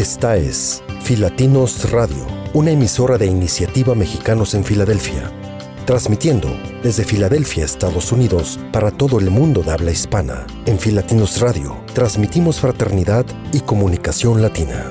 Esta es Filatinos Radio, una emisora de iniciativa Mexicanos en Filadelfia, transmitiendo desde Filadelfia, Estados Unidos, para todo el mundo de habla hispana. En Filatinos Radio, transmitimos fraternidad y comunicación latina.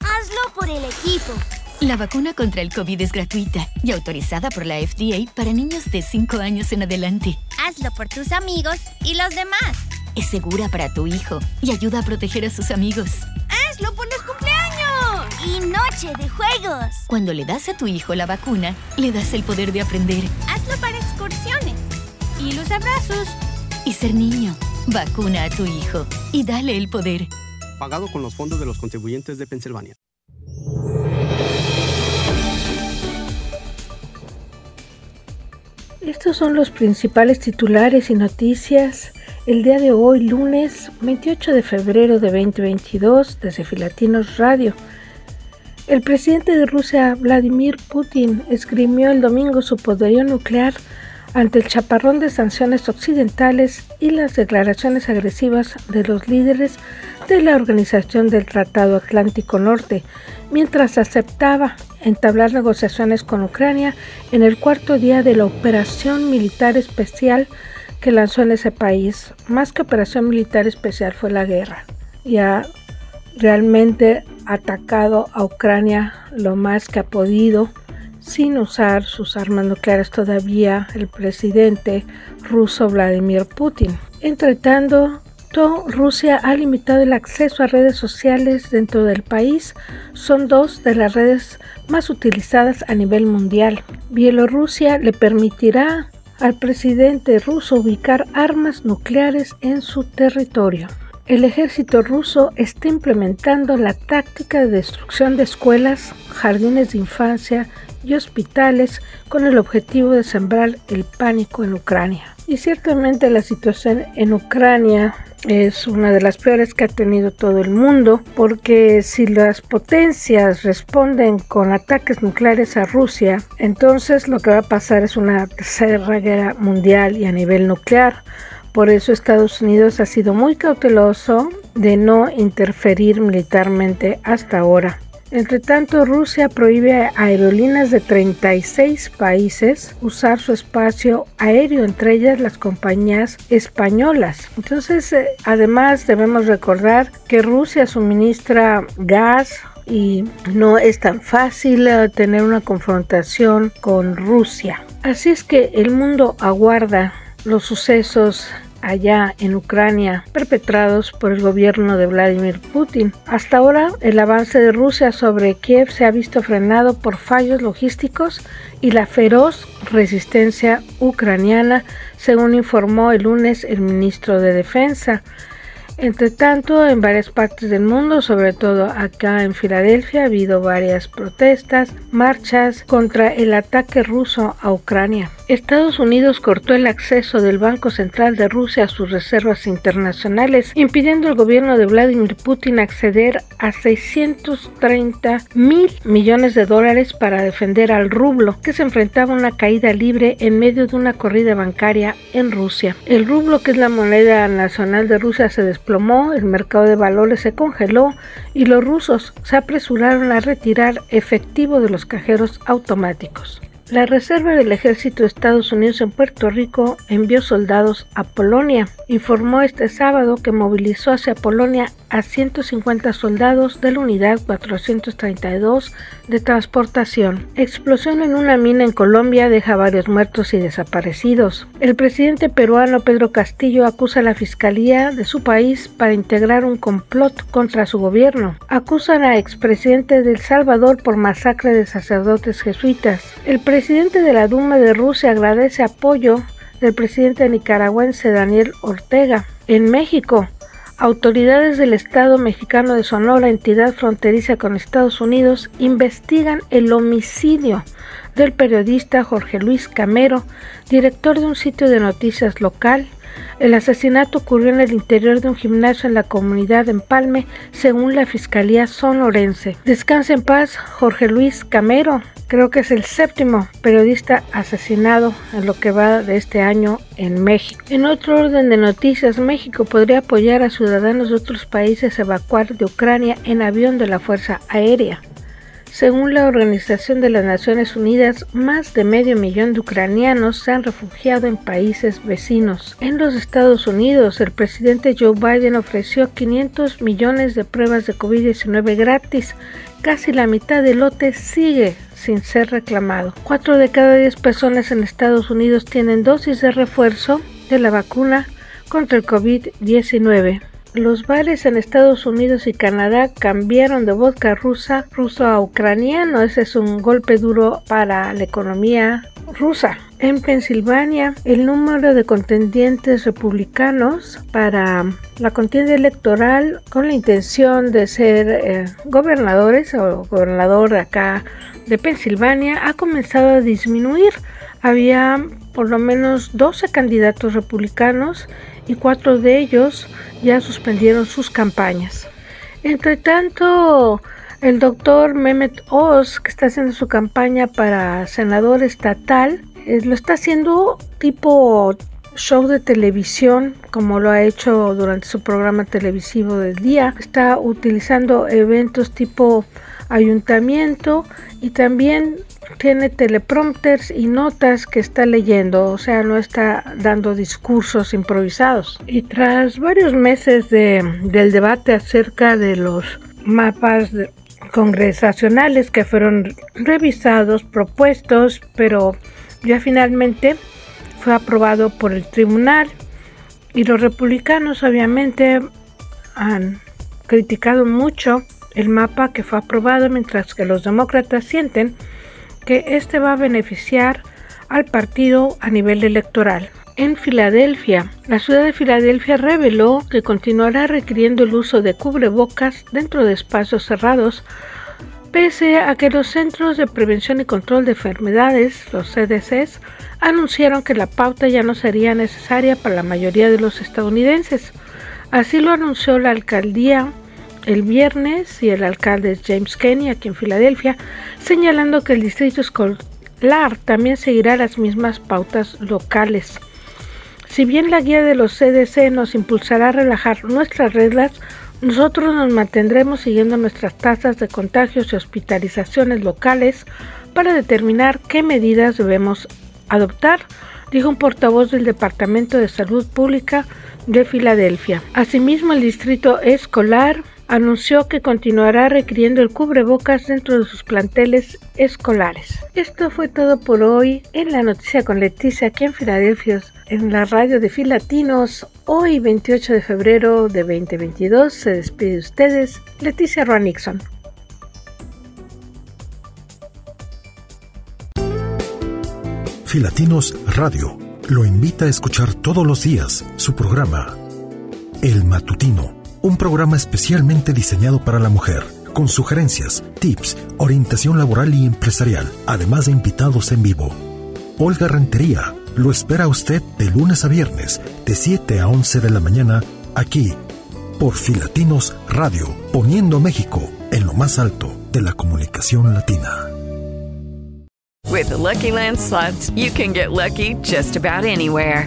Hazlo por el equipo. La vacuna contra el COVID es gratuita y autorizada por la FDA para niños de 5 años en adelante. Hazlo por tus amigos y los demás. Es segura para tu hijo y ayuda a proteger a sus amigos. Hazlo por los cumpleaños y noche de juegos. Cuando le das a tu hijo la vacuna, le das el poder de aprender Hazlo para excursiones y los abrazos. y ser niño. Vacuna a tu hijo y dale el poder. Pagado con los fondos de los contribuyentes de Pensilvania. Estos son los principales titulares y noticias el día de hoy, lunes 28 de febrero de 2022, desde Filatinos Radio. El presidente de Rusia, Vladimir Putin, esgrimió el domingo su poderío nuclear ante el chaparrón de sanciones occidentales y las declaraciones agresivas de los líderes de la Organización del Tratado Atlántico Norte, mientras aceptaba entablar negociaciones con Ucrania en el cuarto día de la operación militar especial que lanzó en ese país. Más que operación militar especial fue la guerra. Y ha realmente atacado a Ucrania lo más que ha podido sin usar sus armas nucleares todavía el presidente ruso Vladimir Putin. Entre tanto, Rusia ha limitado el acceso a redes sociales dentro del país. Son dos de las redes más utilizadas a nivel mundial. Bielorrusia le permitirá al presidente ruso ubicar armas nucleares en su territorio. El ejército ruso está implementando la táctica de destrucción de escuelas, jardines de infancia y hospitales con el objetivo de sembrar el pánico en Ucrania. Y ciertamente la situación en Ucrania es una de las peores que ha tenido todo el mundo, porque si las potencias responden con ataques nucleares a Rusia, entonces lo que va a pasar es una tercera guerra mundial y a nivel nuclear. Por eso Estados Unidos ha sido muy cauteloso de no interferir militarmente hasta ahora. Entre tanto, Rusia prohíbe a aerolíneas de 36 países usar su espacio aéreo, entre ellas las compañías españolas. Entonces, eh, además debemos recordar que Rusia suministra gas, y no es tan fácil eh, tener una confrontación con Rusia. Así es que el mundo aguarda los sucesos allá en Ucrania perpetrados por el gobierno de Vladimir Putin. Hasta ahora, el avance de Rusia sobre Kiev se ha visto frenado por fallos logísticos y la feroz resistencia ucraniana, según informó el lunes el ministro de Defensa. Entre tanto, en varias partes del mundo, sobre todo acá en Filadelfia, ha habido varias protestas, marchas contra el ataque ruso a Ucrania. Estados Unidos cortó el acceso del Banco Central de Rusia a sus reservas internacionales, impidiendo al gobierno de Vladimir Putin acceder a 630 mil millones de dólares para defender al rublo, que se enfrentaba a una caída libre en medio de una corrida bancaria en Rusia. El rublo, que es la moneda nacional de Rusia, se el mercado de valores se congeló y los rusos se apresuraron a retirar efectivo de los cajeros automáticos. La Reserva del Ejército de Estados Unidos en Puerto Rico envió soldados a Polonia. Informó este sábado que movilizó hacia Polonia a 150 soldados de la Unidad 432 de Transportación. Explosión en una mina en Colombia deja varios muertos y desaparecidos. El presidente peruano Pedro Castillo acusa a la Fiscalía de su país para integrar un complot contra su gobierno. Acusan a expresidente de El Salvador por masacre de sacerdotes jesuitas. El presidente de la Duma de Rusia agradece apoyo del presidente nicaragüense Daniel Ortega. En México, Autoridades del Estado mexicano de Sonora, entidad fronteriza con Estados Unidos, investigan el homicidio del periodista Jorge Luis Camero, director de un sitio de noticias local. El asesinato ocurrió en el interior de un gimnasio en la comunidad de Empalme, según la Fiscalía Sonorense. Descansa en paz Jorge Luis Camero, Creo que es el séptimo periodista asesinado en lo que va de este año en México. En otro orden de noticias, México podría apoyar a ciudadanos de otros países a evacuar de Ucrania en avión de la Fuerza Aérea. Según la Organización de las Naciones Unidas, más de medio millón de ucranianos se han refugiado en países vecinos. En los Estados Unidos, el presidente Joe Biden ofreció 500 millones de pruebas de COVID-19 gratis. Casi la mitad del lote sigue sin ser reclamado. Cuatro de cada diez personas en Estados Unidos tienen dosis de refuerzo de la vacuna contra el COVID-19 los bares en Estados Unidos y Canadá cambiaron de vodka rusa ruso a ucraniano. Ese es un golpe duro para la economía rusa. En Pensilvania, el número de contendientes republicanos para la contienda electoral con la intención de ser eh, gobernadores o gobernador de acá de Pensilvania ha comenzado a disminuir. Había por lo menos 12 candidatos republicanos y cuatro de ellos ya suspendieron sus campañas. Entre tanto, el doctor Mehmet Oz, que está haciendo su campaña para senador estatal, eh, lo está haciendo tipo show de televisión, como lo ha hecho durante su programa televisivo del día. Está utilizando eventos tipo ayuntamiento y también tiene teleprompters y notas que está leyendo, o sea, no está dando discursos improvisados. Y tras varios meses del debate acerca de los mapas congresacionales que fueron revisados, propuestos, pero ya finalmente fue aprobado por el tribunal y los republicanos obviamente han criticado mucho el mapa que fue aprobado mientras que los demócratas sienten que este va a beneficiar al partido a nivel electoral. En Filadelfia, la ciudad de Filadelfia reveló que continuará requiriendo el uso de cubrebocas dentro de espacios cerrados, pese a que los Centros de Prevención y Control de Enfermedades, los CDCs, anunciaron que la pauta ya no sería necesaria para la mayoría de los estadounidenses. Así lo anunció la alcaldía el viernes y el alcalde James Kenney aquí en Filadelfia, señalando que el distrito escolar también seguirá las mismas pautas locales. Si bien la guía de los CDC nos impulsará a relajar nuestras reglas, nosotros nos mantendremos siguiendo nuestras tasas de contagios y hospitalizaciones locales para determinar qué medidas debemos adoptar, dijo un portavoz del Departamento de Salud Pública de Filadelfia. Asimismo, el distrito escolar anunció que continuará requiriendo el cubrebocas dentro de sus planteles escolares. Esto fue todo por hoy en la noticia con Leticia aquí en Filadelfia, en la radio de Filatinos. Hoy 28 de febrero de 2022 se despide de ustedes Leticia Roa Nixon. Filatinos Radio lo invita a escuchar todos los días su programa El Matutino un programa especialmente diseñado para la mujer, con sugerencias, tips, orientación laboral y empresarial, además de invitados en vivo. Olga Rentería lo espera a usted de lunes a viernes, de 7 a 11 de la mañana, aquí, por Filatinos Radio, poniendo México en lo más alto de la comunicación latina. With Lucky Land you can get lucky just about anywhere.